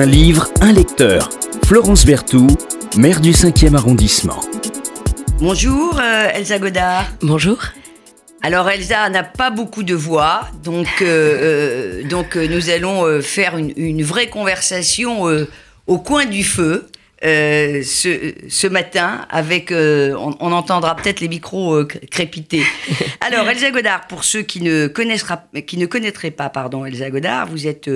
Un livre, un lecteur. Florence Berthoud, maire du 5e arrondissement. Bonjour euh, Elsa Godard. Bonjour. Alors Elsa n'a pas beaucoup de voix, donc, euh, euh, donc nous allons faire une, vraie conversation au coin du feu. ce, ce, matin avec on, entendra peut-être les micros crépiter. Alors Elsa Godard pour ceux qui ne connaîtra, qui ne connaîtraient pas pardon Elsa Godard, vous êtes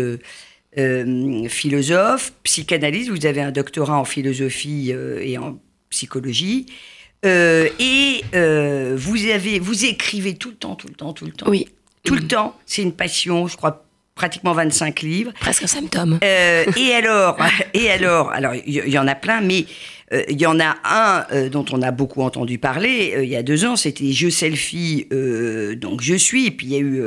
philosophe, psychanalyste, vous avez un doctorat en philosophie et en psychologie. Euh, et euh, vous avez, vous écrivez tout le temps, tout le temps, tout le temps. Oui. Tout le temps. C'est une passion. Je crois pratiquement 25 livres. Presque un symptôme. Euh, et alors, et alors, alors il y, en a plein, mais il y en a un dont on a beaucoup entendu parler il y a deux ans. C'était Je selfie, donc je suis. Et puis il y a eu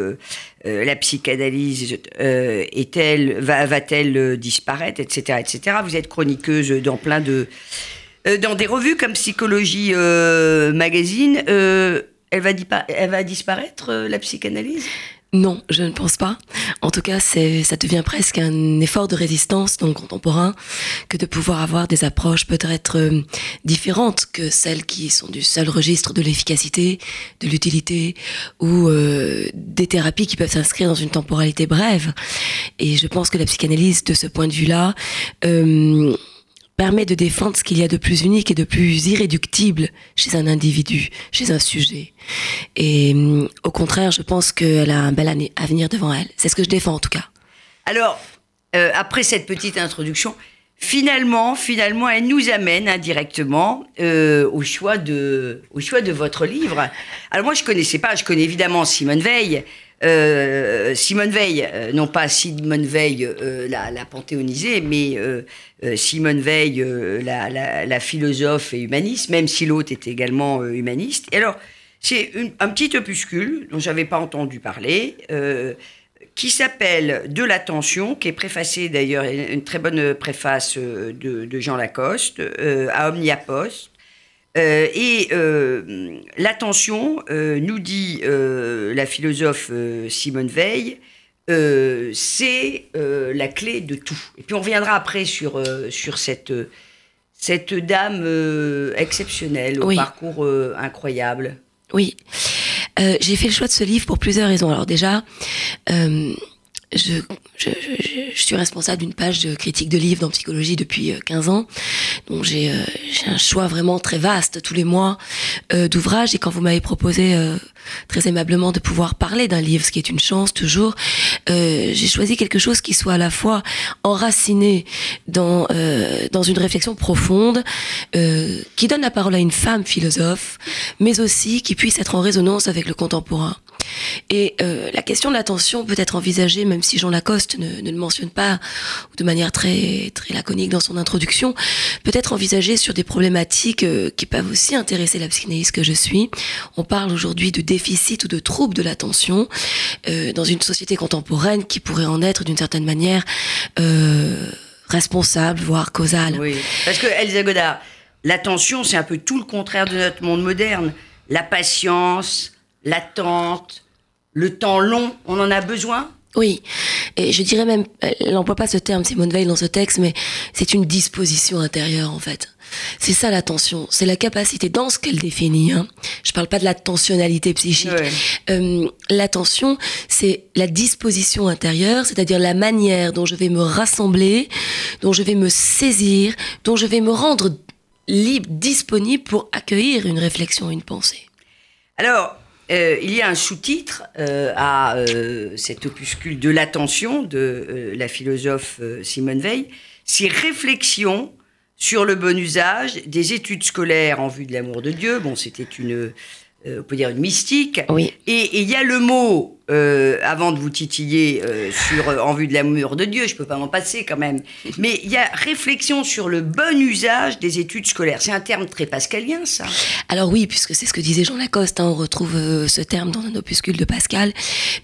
la psychanalyse est-elle va, va-t-elle disparaître, etc., etc. Vous êtes chroniqueuse dans plein de euh, dans des revues comme Psychologie euh, Magazine, euh, elle va disparaître, la psychanalyse? Non, je ne pense pas. En tout cas, ça devient presque un effort de résistance dans le contemporain que de pouvoir avoir des approches peut-être différentes que celles qui sont du seul registre de l'efficacité, de l'utilité ou des thérapies qui peuvent s'inscrire dans une temporalité brève. Et je pense que la psychanalyse, de ce point de vue-là, permet de défendre ce qu'il y a de plus unique et de plus irréductible chez un individu, chez un sujet. Et mm, au contraire, je pense qu'elle a un bel avenir devant elle. C'est ce que je défends en tout cas. Alors, euh, après cette petite introduction, finalement, finalement, elle nous amène indirectement euh, au choix de, au choix de votre livre. Alors moi, je connaissais pas. Je connais évidemment Simone Veil. Euh, Simone Veil, euh, non pas Simone Veil euh, la, la, panthéonisée, mais Simone Veil, la, philosophe et humaniste, même si l'autre était également humaniste. Et alors, c'est un petit opuscule dont j'avais pas entendu parler, qui s'appelle De l'attention, qui est préfacé d'ailleurs, une très bonne préface de, Jean Lacoste, à Omnia Post. Euh, et euh, l'attention, euh, nous dit la philosophe Simone Veil, c'est la clé de tout. Et puis on reviendra après sur, sur cette, cette dame exceptionnelle, au parcours incroyable. Oui. J'ai fait le choix de ce livre pour plusieurs raisons. Alors déjà, je, je, je, suis responsable d'une page de critique de livres dans psychologie depuis 15 euh, ans. Donc j'ai euh, un choix vraiment très vaste tous les mois euh, d'ouvrages. Et quand vous m'avez proposé euh, très aimablement de pouvoir parler d'un livre, ce qui est une chance toujours, j'ai choisi quelque chose qui soit à la fois enraciné dans, dans une réflexion profonde, qui donne la parole à une femme philosophe, mais aussi qui puisse être en résonance avec le contemporain. Et euh, la question de l'attention peut être envisagée, même si Jean Lacoste ne, le mentionne pas de manière très très laconique dans son introduction, peut être envisagée sur des problématiques euh, qui peuvent aussi intéresser la psychanalyste que je suis. On parle aujourd'hui de déficit ou de trouble de l'attention euh, dans une société contemporaine qui pourrait en être d'une certaine manière responsable, voire causale. Oui, parce que Elsa Godard, l'attention, c'est un peu tout le contraire de notre monde moderne. La patience, l'attente, le temps long, on en a besoin? Oui, et je dirais même, elle n'emploie pas ce terme, Simone Veil, dans ce texte, mais c'est une disposition intérieure, en fait. C'est ça l'attention, c'est la capacité, dans ce qu'elle définit, hein, je parle pas de la tensionnalité psychique, euh, l'attention, c'est la disposition intérieure, c'est-à-dire la manière dont je vais me rassembler, dont je vais me saisir, dont je vais me rendre libre, disponible pour accueillir une réflexion, une pensée. Alors, euh, il y a un sous-titre euh, à euh, cet opuscule de l'attention de la philosophe Simone Veil, c'est Réflexion sur le bon usage des études scolaires en vue de l'amour de Dieu. Bon, c'était une euh, on peut dire une mystique. Oui. Et il y a le mot, euh, avant de vous titiller euh, sur En vue de l'amour de Dieu, je peux pas m'en passer quand même, mais il y a réflexion sur le bon usage des études scolaires. C'est un terme très pascalien, ça. Alors oui, puisque c'est ce que disait Jean Lacoste, hein, on retrouve ce terme dans un opuscule de Pascal.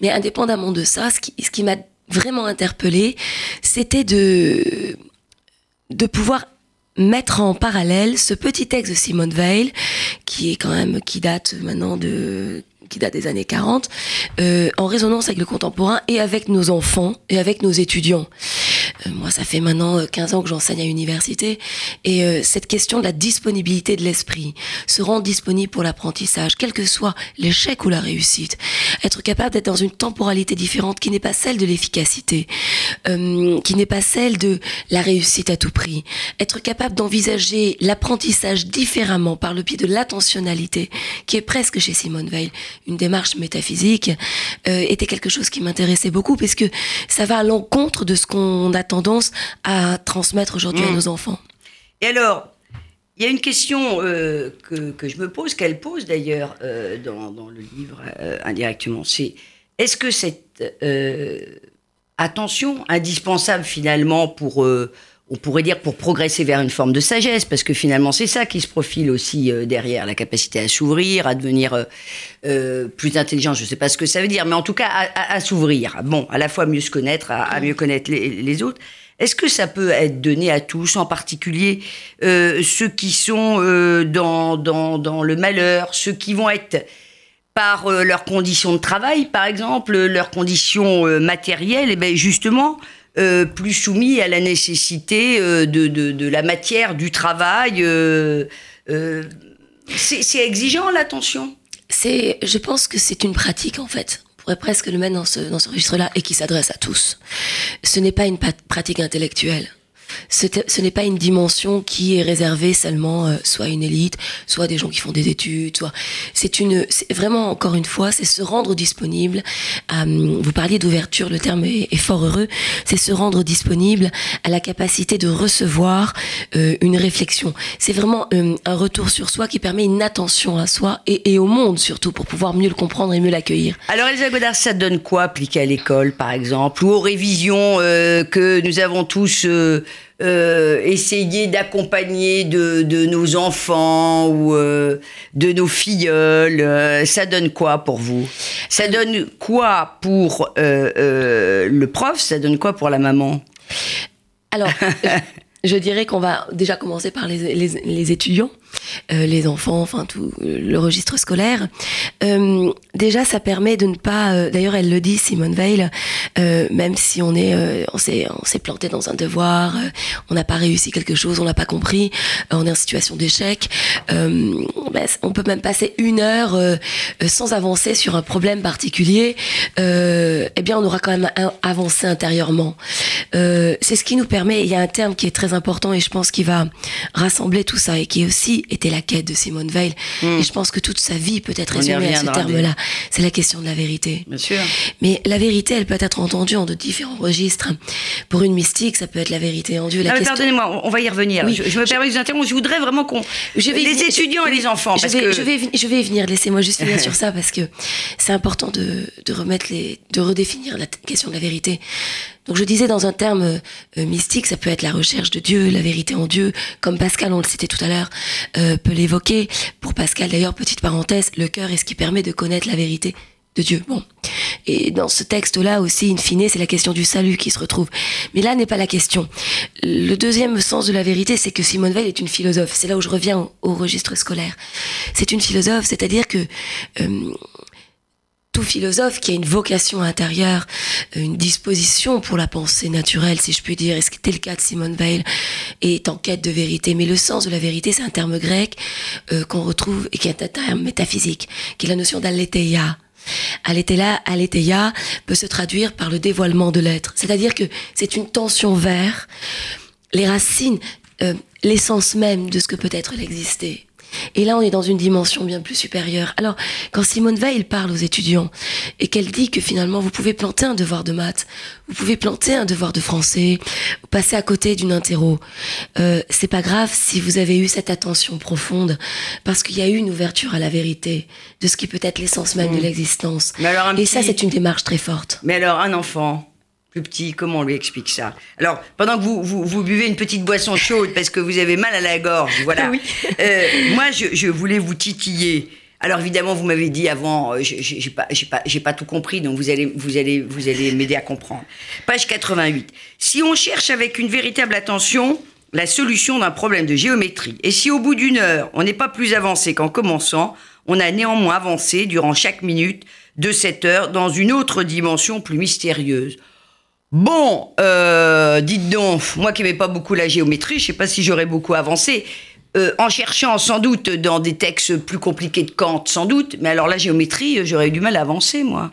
Mais indépendamment de ça, ce qui, ce qui m'a vraiment interpellé, c'était de de pouvoir mettre en parallèle ce petit texte de Simone Veil, qui est quand même, qui date maintenant de, qui date des années 40, euh, en résonance avec le contemporain et avec nos enfants et avec nos étudiants. Moi, ça fait maintenant 15 ans que j'enseigne à l'université. Et cette question de la disponibilité de l'esprit, se rendre disponible pour l'apprentissage, quel que soit l'échec ou la réussite, être capable d'être dans une temporalité différente qui n'est pas celle de l'efficacité, qui n'est pas celle de la réussite à tout prix, être capable d'envisager l'apprentissage différemment par le pied de l'attentionnalité, qui est presque chez Simone Veil une démarche métaphysique, euh, était quelque chose qui m'intéressait beaucoup parce que ça va à l'encontre de ce qu'on a tendance à transmettre aujourd'hui à mmh. nos enfants. Et alors, il y a une question euh, que, je me pose, qu'elle pose d'ailleurs euh, dans, dans, le livre indirectement, c'est est-ce que cette attention indispensable finalement pour on pourrait dire pour progresser vers une forme de sagesse, parce que finalement c'est ça qui se profile aussi euh, derrière, la capacité à s'ouvrir, à devenir euh, euh, plus intelligent, je ne sais pas ce que ça veut dire, mais en tout cas à, s'ouvrir, bon, à la fois mieux se connaître, à, mieux connaître les, autres. Est-ce que ça peut être donné à tous, en particulier ceux qui sont dans, dans, dans, le malheur, ceux qui vont être par leurs conditions de travail, par exemple, leurs conditions matérielles, et bien justement, euh, plus soumis à la nécessité euh, de, de, la matière, du travail. Euh, c'est exigeant l'attention? Je pense que c'est une pratique en fait. On pourrait presque le mettre dans ce, dans ce registre-là et qui s'adresse à tous. Ce n'est pas une pratique intellectuelle ce n'est pas une dimension qui est réservée seulement euh, soit à une élite, soit à des gens qui font des études, c'est une vraiment encore une fois, c'est se rendre disponible. À, vous parliez d'ouverture, le terme est, fort heureux. C'est se rendre disponible à la capacité de recevoir euh, une réflexion. C'est vraiment euh, un retour sur soi qui permet une attention à soi et, au monde surtout pour pouvoir mieux le comprendre et mieux l'accueillir. Alors Elsa Godard, ça donne quoi appliquer à l'école par exemple ou aux révisions que nous avons tous euh, essayer d'accompagner de, nos enfants ou euh, de nos filleuls, euh, ça donne quoi pour vous? Ça donne quoi pour le prof? Ça donne quoi pour la maman? Alors, je dirais qu'on va déjà commencer par les étudiants. Euh, les enfants, enfin tout le registre scolaire. Euh, déjà, ça permet de ne pas. Euh, d'ailleurs, elle le dit, Simone Veil, même si on est, on s'est, on s'est planté dans un devoir, on n'a pas réussi quelque chose, on n'a pas compris, on est en situation d'échec. Ben, on peut même passer une heure sans avancer sur un problème particulier. eh bien, on aura quand même avancé intérieurement. c'est ce qui nous permet. Il y a un terme qui est très important et je pense qu'il va rassembler tout ça et qui est aussi était la quête de Simone Veil. Hmm. Et je pense que toute sa vie peut être résumée à ce terme-là. C'est la question de la vérité. Bien sûr. Mais la vérité, elle peut être entendue en de différents registres. Pour une mystique, ça peut être la vérité en Dieu. La question... Pardonnez-moi, on va y revenir. Je, me permets de vous interrompre. Je voudrais vraiment qu'on. Les étudiants et les enfants. Je, vais, je, vais, je vais y venir. Laissez-moi juste finir sur ça parce que c'est important de, de remettre les. de redéfinir la question de la vérité. Donc je disais dans un terme euh, mystique, ça peut être la recherche de Dieu, la vérité en Dieu, comme Pascal, on le citait tout à l'heure, euh, peut l'évoquer. Pour Pascal, d'ailleurs, petite parenthèse, le cœur est ce qui permet de connaître la vérité de Dieu. Bon. Et dans ce texte-là aussi, in fine, c'est la question du salut qui se retrouve. Mais là n'est pas la question. Le deuxième sens de la vérité, c'est que Simone Veil est une philosophe. C'est là où je reviens au, registre scolaire. C'est une philosophe, c'est-à-dire que euh, tout philosophe qui a une vocation intérieure, euh, une disposition pour la pensée naturelle, si je puis dire, et ce qui était le cas de Simone Veil, est en quête de vérité? Mais le sens de la vérité, c'est un terme grec euh, qu'on retrouve et qui est un terme métaphysique, qui est la notion d'aletheia. Aletheia, aletheia peut se traduire par le dévoilement de l'être. C'est-à-dire que c'est une tension vers les racines, euh, l'essence même de ce que peut être l'exister. Et là, on est dans une dimension bien plus supérieure. Alors, quand Simone Veil parle aux étudiants et qu'elle dit que finalement, vous pouvez planter un devoir de maths, vous pouvez planter un devoir de français, passer à côté d'une interro, euh, c'est pas grave si vous avez eu cette attention profonde, parce qu'il y a eu une ouverture à la vérité de ce qui peut être l'essence même de mmh. l'existence. Et ça, c'est une démarche très forte. Mais alors, un enfant plus petit, comment on lui explique ça? Alors, pendant que vous, vous, buvez une petite boisson chaude parce que vous avez mal à la gorge, voilà. Euh, moi, je, voulais vous titiller. Alors évidemment, vous m'avez dit avant, euh, j'ai pas, pas, pas tout compris, donc vous allez, vous allez, vous allez m'aider à comprendre. Page 88. Si on cherche avec une véritable attention la solution d'un problème de géométrie, et si au bout d'une heure, on n'est pas plus avancé qu'en commençant, on a néanmoins avancé durant chaque minute de cette heure dans une autre dimension plus mystérieuse. Bon, euh, dites donc, moi qui n'aimais pas beaucoup la géométrie, je ne sais pas si j'aurais beaucoup avancé. Euh, en cherchant sans doute dans des textes plus compliqués de Kant, sans doute, mais alors la géométrie, euh, j'aurais eu du mal à avancer, moi.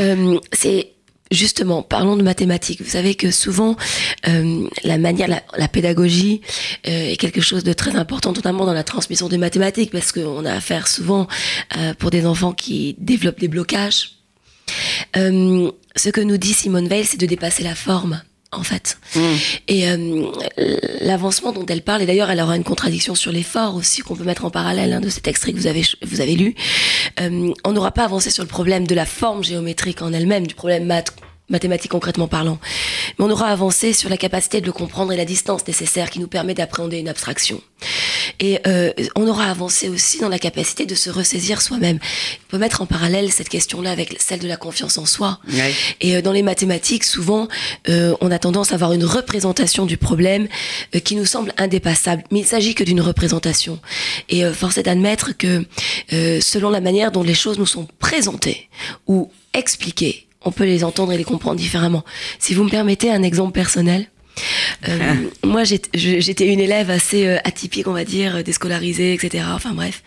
Euh, c'est Justement, parlons de mathématiques. Vous savez que souvent, euh, la manière, la, pédagogie euh, est quelque chose de très important, notamment dans la transmission des mathématiques, parce qu'on a affaire souvent euh, pour des enfants qui développent des blocages. Ce que nous dit Simone Veil, c'est de dépasser la forme en fait. Mm. Et euh, l'avancement dont elle parle, et d'ailleurs elle aura une contradiction sur l'effort aussi qu'on peut mettre en parallèle hein, de cet extrait que vous avez, vous avez lu, euh, on n'aura pas avancé sur le problème de la forme géométrique en elle-même, du problème math mathématique concrètement parlant. Mais on aura avancé sur la capacité de le comprendre et la distance nécessaire qui nous permet d'appréhender une abstraction. Et euh, on aura avancé aussi dans la capacité de se ressaisir soi-même. On peut mettre en parallèle cette question-là avec celle de la confiance en soi. Ouais. Et euh, dans les mathématiques, souvent, euh, on a tendance à avoir une représentation du problème euh, qui nous semble indépassable. Mais il s'agit que d'une représentation. Et euh, force est d'admettre que euh, selon la manière dont les choses nous sont présentées ou expliquées, on peut les entendre et les comprendre différemment. Si vous me permettez un exemple personnel, euh, moi, j'étais une élève assez euh, atypique, on va dire, euh, déscolarisée, etc. Enfin bref,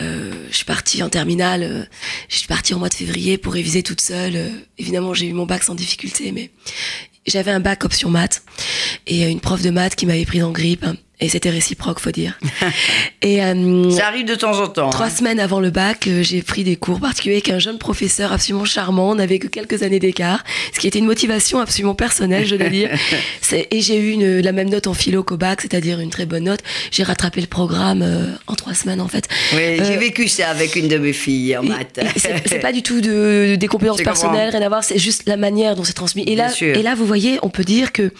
euh, je suis partie en terminale. euh, je suis partie en mois de février pour réviser toute seule. euh, évidemment, j'ai eu mon bac sans difficulté, mais j'avais un bac option maths et une prof de maths qui m'avait prise en grippe. hein, et c'était réciproque, faut dire. et euh, Ça arrive de temps en temps. Trois hein. semaines avant le bac, euh, j'ai pris des cours particuliers avec un jeune professeur absolument charmant. On n'avait que quelques années d'écart, ce qui était une motivation absolument personnelle, je dois dire. Et j'ai eu une- la même note en philo qu'au bac, c'est-à-dire une très bonne note. J'ai rattrapé le programme euh, en trois semaines, en fait. Oui, j'ai vécu ça avec une de mes filles en maths. C'est pas du tout de, des compétences personnelles, rien à voir, c'est juste la manière dont c'est transmis. Et là, Bien sûr. et là, vous voyez, on peut dire que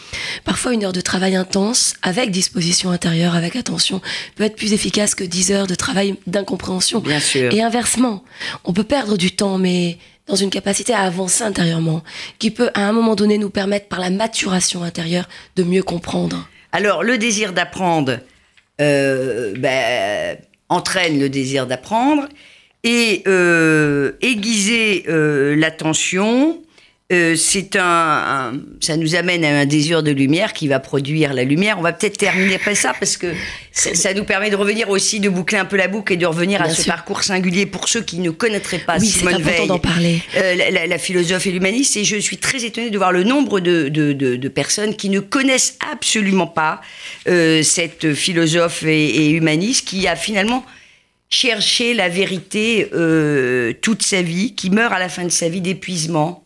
parfois une heure de travail intense, avec disposition intérieure, avec attention, peut être plus efficace que 10 heures de travail d'incompréhension. Bien sûr. Et inversement, on peut perdre du temps, mais dans une capacité à avancer intérieurement, qui peut à un moment donné nous permettre, par la maturation intérieure, de mieux comprendre. Alors, le désir d'apprendre euh, ben, entraîne le désir d'apprendre et euh, aiguiser euh, l'attention. Euh, c'est un, un- ça nous amène à un désir de lumière qui va produire la lumière. On va peut-être terminer après ça parce que ça, ça nous permet de revenir aussi, de boucler un peu la boucle et de revenir à ce parcours singulier pour ceux qui ne connaîtraient pas oui, c'est Simone Veil d'en parler. euh, la, la- la philosophe et l'humaniste, et je suis très étonnée de voir le nombre de, de- de- de personnes qui ne connaissent absolument pas euh, cette philosophe et, et humaniste qui a finalement cherché la vérité euh, toute sa vie, qui meurt à la fin de sa vie d'épuisement,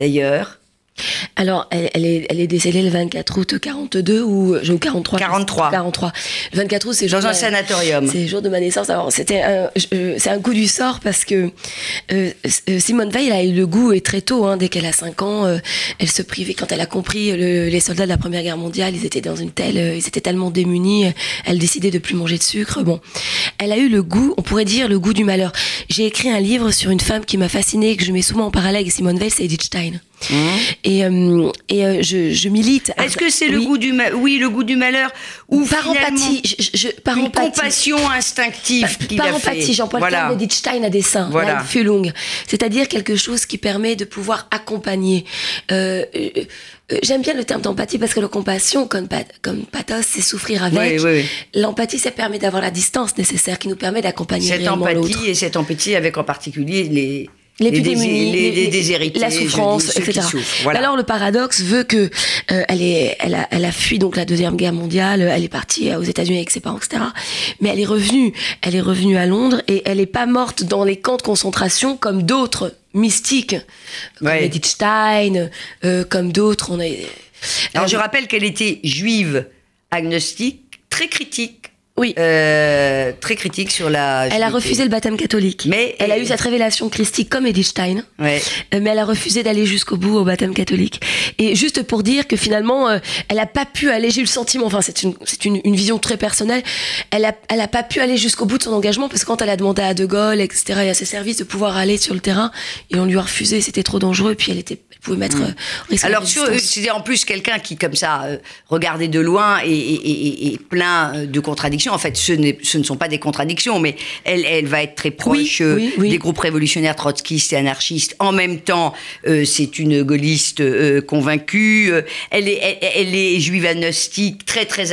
d'ailleurs. Alors, elle, elle est, elle est décédée le 24 août 42 ou ou 43 43. 43. Le 24 août, c'est le jour Dans un de ma- sanatorium. C'est le jour de ma naissance. Alors, c'était euh, c'est un coup du sort parce que euh, euh, Simone Veil a eu le goût et très tôt, hein, dès qu'elle a 5 ans, euh, elle se privait quand elle a compris le- les soldats de la Première Guerre mondiale, ils étaient dans une telle, ils étaient tellement démunis, elle décidait de plus manger de sucre. Bon, elle a eu le goût, on pourrait dire le goût du malheur. J'ai écrit un livre sur une femme qui m'a fascinée, que je mets souvent en parallèle avec Simone Veil, c'est Edith Stein. Et, euh, et euh, je, je milite. Est-ce que c'est le goût du oui le goût du malheur ou par empathie, je, je- par une empathie. compassion instinctive Par a fait empathie, j'emploie voilà. le terme d'Edith Stein à dessein, Voilà. Fühlung. c'est-à-dire quelque chose qui permet de pouvoir accompagner. Euh, J'aime bien le terme d'empathie parce que la compassion, comme, comme pathos, c'est souffrir avec. Oui, oui, oui. L'empathie, ça permet d'avoir la distance nécessaire qui nous permet d'accompagner cette l'autre. empathie et cette empathie avec en particulier les les plus désé- démunis, les, les déshérités, la dis, souffrance, etc. voilà. Alors le paradoxe veut que euh, elle est, elle a, elle a fui donc la deuxième guerre mondiale, elle est partie euh, aux États-Unis avec ses parents, etc. Mais elle est revenue, elle est revenue à Londres et elle est pas morte dans les camps de concentration comme d'autres mystiques, comme Ouais. Edith Stein, euh, comme d'autres. On est. Alors euh, je rappelle qu'elle était juive, agnostique, très critique, oui. euh, très critique sur la. Elle a refusé le baptême catholique. Mais- elle a eu cette révélation christique comme Edith Stein. Ouais. Euh, mais elle a refusé d'aller jusqu'au bout au baptême catholique. Et juste pour dire que finalement, euh, elle a pas pu aller, j'ai eu le sentiment, enfin c'est une, c'est une, une vision très personnelle, elle a, elle a pas pu aller jusqu'au bout de son engagement parce que quand elle a demandé à De Gaulle, etc., et à ses services de pouvoir aller sur le terrain, ils ont lui a refusé, c'était trop dangereux, et puis elle était, elle pouvait mettre euh, au risque Alors c'était en plus quelqu'un qui comme ça euh, regardait de loin et, et- et- et plein de contradictions En fait, ce, ce, ne sont pas des contradictions, mais elle, elle va être très proche oui, oui, des groupes révolutionnaires trotskistes et anarchistes. En même temps, c'est une gaulliste convaincue. Elle est, elle, elle est juive agnostique, très très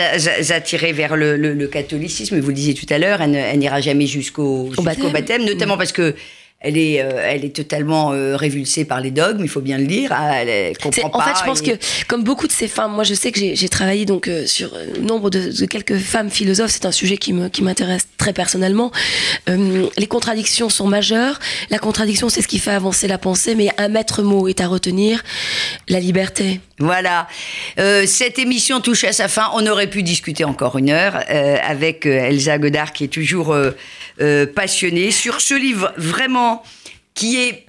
attirée vers le, le, le catholicisme. Vous le disiez tout à l'heure, elle, n'ira jamais jusqu'au jusqu baptême. baptême. notamment parce que elle est, euh, elle est totalement euh, révulsée par les dogmes, il faut bien le dire. Ah, elle, comprend pas. En fait, je pense que, comme beaucoup de ces femmes, moi je sais que j'ai travaillé donc euh, sur nombre de, de, quelques femmes philosophes, c'est un sujet qui m'intéresse qui très personnellement. les contradictions sont majeures. La contradiction, c'est ce qui fait avancer la pensée, mais un maître mot est à retenir la liberté. Voilà. cette émission touche à sa fin. On aurait pu discuter encore une heure avec Elsa Godard, qui est toujours passionnée sur ce livre vraiment qui est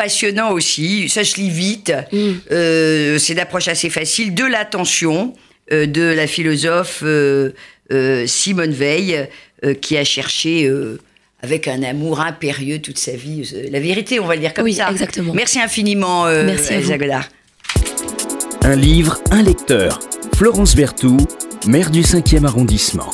passionnant aussi, ça je lis vite, mm. euh, c'est d'approche assez facile, de l'attention euh, de la philosophe euh, Simone Veil, qui a cherché avec un amour impérieux toute sa vie, la vérité, on va le dire comme oui, ça. exactement. Merci infiniment, Merci Elsa Godard. Un livre, un lecteur. Florence Berthoud, maire du 5e arrondissement.